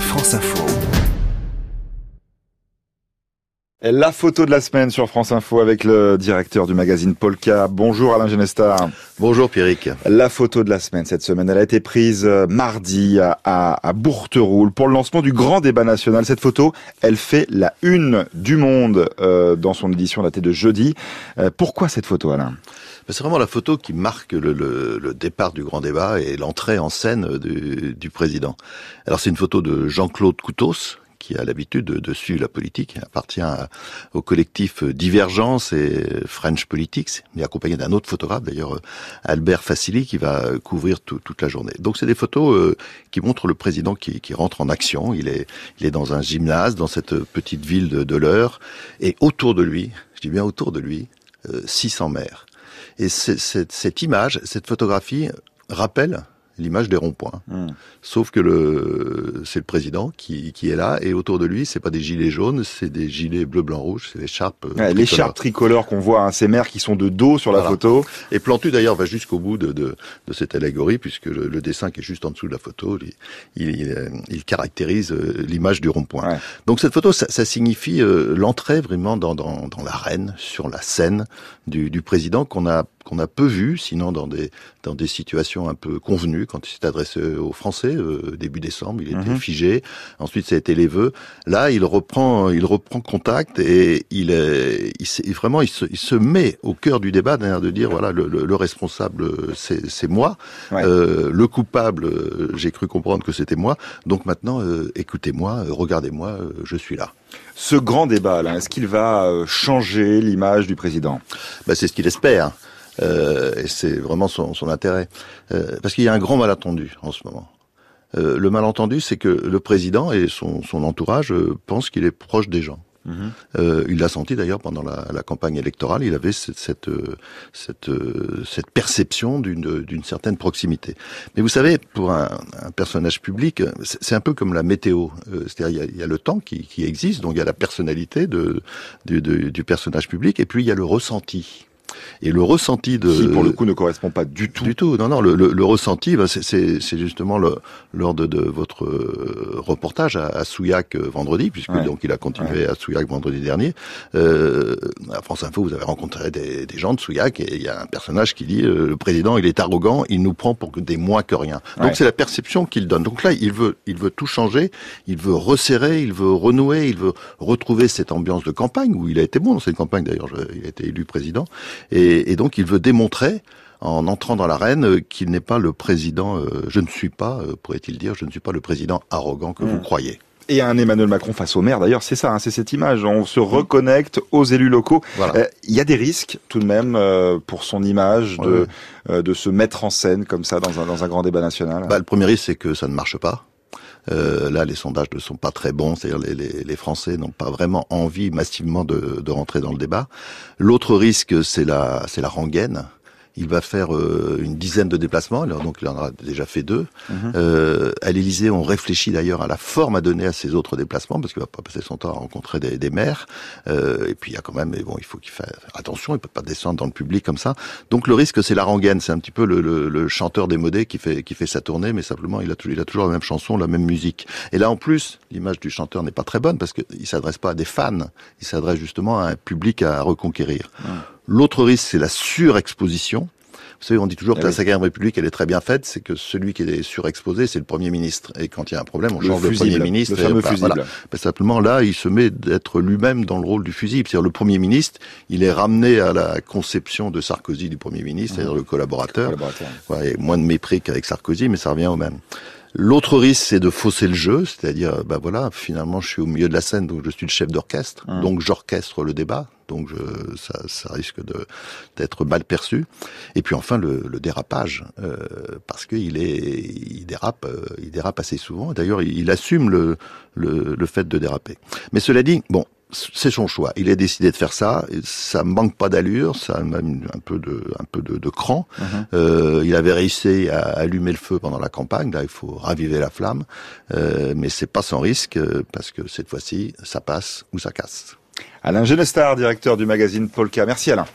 France Info. La photo de la semaine sur France Info avec le directeur du magazine Polka. Bonjour Alain Genestar. Bonjour Pierrick. La photo de la semaine cette semaine, elle a été prise euh, mardi à, à, Bourteroule pour le lancement du grand débat national. Cette photo, elle fait la une du monde euh, dans son édition datée de jeudi. Euh, pourquoi cette photo Alain? Ben, c'est vraiment la photo qui marque le, le, le, départ du grand débat et l'entrée en scène du, du président. Alors c'est une photo de Jean-Claude Coutos, qui a l'habitude de, suivre la politique, appartient au collectif Divergence et French Politics, mais accompagné d'un autre photographe, d'ailleurs Albert Facili, qui va couvrir toute la journée. Donc c'est des photos euh, qui montrent le président qui, rentre en action. Il est, dans un gymnase, dans cette petite ville de, de l'Eure, et autour de lui, je dis bien autour de lui, 600 euh, maires. Et cette image, cette photographie rappelle l'image des ronds-points. Hmm. Sauf que le c'est le président qui, qui est là et autour de lui, c'est pas des gilets jaunes, c'est des gilets bleu blanc rouge, c'est l'écharpe ouais, l'écharpe tricolore qu'on voit hein, ces maires qui sont de dos sur la photo. Et Plantu d'ailleurs va jusqu'au bout de, de, de, cette allégorie puisque le, le, dessin qui est juste en dessous de la photo, il, il, il caractérise euh, l'image du rond-point. Donc cette photo, ça, ça signifie euh, l'entrée vraiment dans, dans, dans l'arène, sur la scène du, du président qu'on a qu'on a peu vu, sinon dans des dans des situations un peu convenues, quand il s'est adressé aux Français euh, début décembre, il était mhm. figé. Ensuite, ça a été les vœux. Là, il reprend il reprend contact et il est il, vraiment il se, il se met au cœur du débat, de dire voilà le, le, responsable c'est moi, euh, le coupable j'ai cru comprendre que c'était moi. Donc maintenant, euh, écoutez-moi, regardez-moi, je suis là. Ce grand débat, là, est-ce qu'il va changer l'image du président? Ben, C'est ce qu'il espère. Euh, et c'est vraiment son, son intérêt. Euh, parce qu'il y a un grand malentendu en ce moment. Euh, le malentendu, c'est que le président et son, son entourage pensent qu'il est proche des gens. Mhm. Euh, il l'a senti d'ailleurs pendant la, la, campagne électorale. Il avait cette, cette, cette, cette perception d'une certaine proximité. Mais vous savez, pour un, un personnage public, c'est un peu comme la météo. C'est-à-dire, il, il y, a, le temps qui, qui, existe, donc il y a la personnalité de, du, du personnage public, et puis il y a le ressenti. Et le ressenti de... Qui, pour le coup, ne correspond pas du tout. Du tout, non, non. Le, le, le ressenti, bah, c'est justement le, lors de, de votre euh, reportage à, à Souillac euh, vendredi, puisque donc il a continué à Souillac vendredi dernier. Euh, à France Info, vous avez rencontré des, des gens de Souillac, et il y a un personnage qui dit euh, le président, il est arrogant, il nous prend pour des moins que rien. Donc c'est la perception qu'il donne. Donc là, il veut, il veut tout changer, il veut resserrer, il veut renouer, il veut retrouver cette ambiance de campagne, où il a été bon dans cette campagne d'ailleurs, il a été élu président. Et, et, donc il veut démontrer en entrant dans l'arène euh, qu'il n'est pas le président, euh, je ne suis pas, euh, pourrait-il dire, je ne suis pas le président arrogant que vous hmm. croyez. Et un Emmanuel Macron face au maire, d'ailleurs, c'est ça, hein, c'est cette image. On se reconnecte aux élus locaux. Il y a des risques tout de même pour son image de, de se mettre en scène comme ça dans un, dans un grand débat national. Bah, le premier risque, c'est que ça ne marche pas. Euh, là, les sondages ne sont pas très bons, c'est-à-dire les, les, les, Français n'ont pas vraiment envie massivement de, de rentrer dans le débat. L'autre risque, c'est la, c'est la rengaine. Il va faire euh, une dizaine de déplacements, alors donc il en a déjà fait deux. Mhm. Euh, à l'Élysée, on réfléchit d'ailleurs à la forme à donner à ces autres déplacements, parce qu'il va pas passer son temps à rencontrer des, des maires. Euh, et puis il y a quand même, mais bon, il faut qu'il fasse attention, il peut pas descendre dans le public comme ça. Donc le risque, c'est la rengaine, c'est un petit peu le, le, le, chanteur démodé qui fait qui fait sa tournée, mais simplement il a, il a toujours la même chanson, la même musique. Et là en plus, l'image du chanteur n'est pas très bonne parce qu'il s'adresse pas à des fans, il s'adresse justement à un public à reconquérir. L'autre risque, c'est la surexposition. Vous savez, on dit toujours que la Cinquième République, elle est très bien faite, c'est que celui qui est surexposé, c'est le Premier ministre. Et quand il y a un problème, on change de Premier ministre. Le fameux fusible. Ben, simplement, là, il se met d'être lui-même dans le rôle du fusible. C'est-à-dire, le Premier ministre, il est ramené à la conception de Sarkozy du Premier ministre, c'est-à-dire le collaborateur. collaborateur. Ouais, moins de mépris qu'avec Sarkozy, mais ça revient au même. L'autre risque, c'est de fausser le jeu, c'est-à-dire, bah voilà, finalement, je suis au milieu de la scène, donc je suis le chef d'orchestre, mmh. donc j'orchestre le débat, donc je, ça, ça, risque de d'être mal perçu. Et puis enfin le, le dérapage, euh, parce qu'il est, il dérape, euh, il dérape assez souvent. D'ailleurs, il, il, assume le, le, le fait de déraper. Mais cela dit, bon, c'est son choix. Il a décidé de faire ça. Ça manque pas d'allure, ça a même un peu de, un peu de, de cran. Uh-huh. euh, il avait réussi à allumer le feu pendant la campagne. Là, il faut raviver la flamme, euh, mais c'est pas sans risque euh, parce que cette fois-ci, ça passe ou ça casse. Alain Genestar, directeur du magazine Polka. Merci Alain.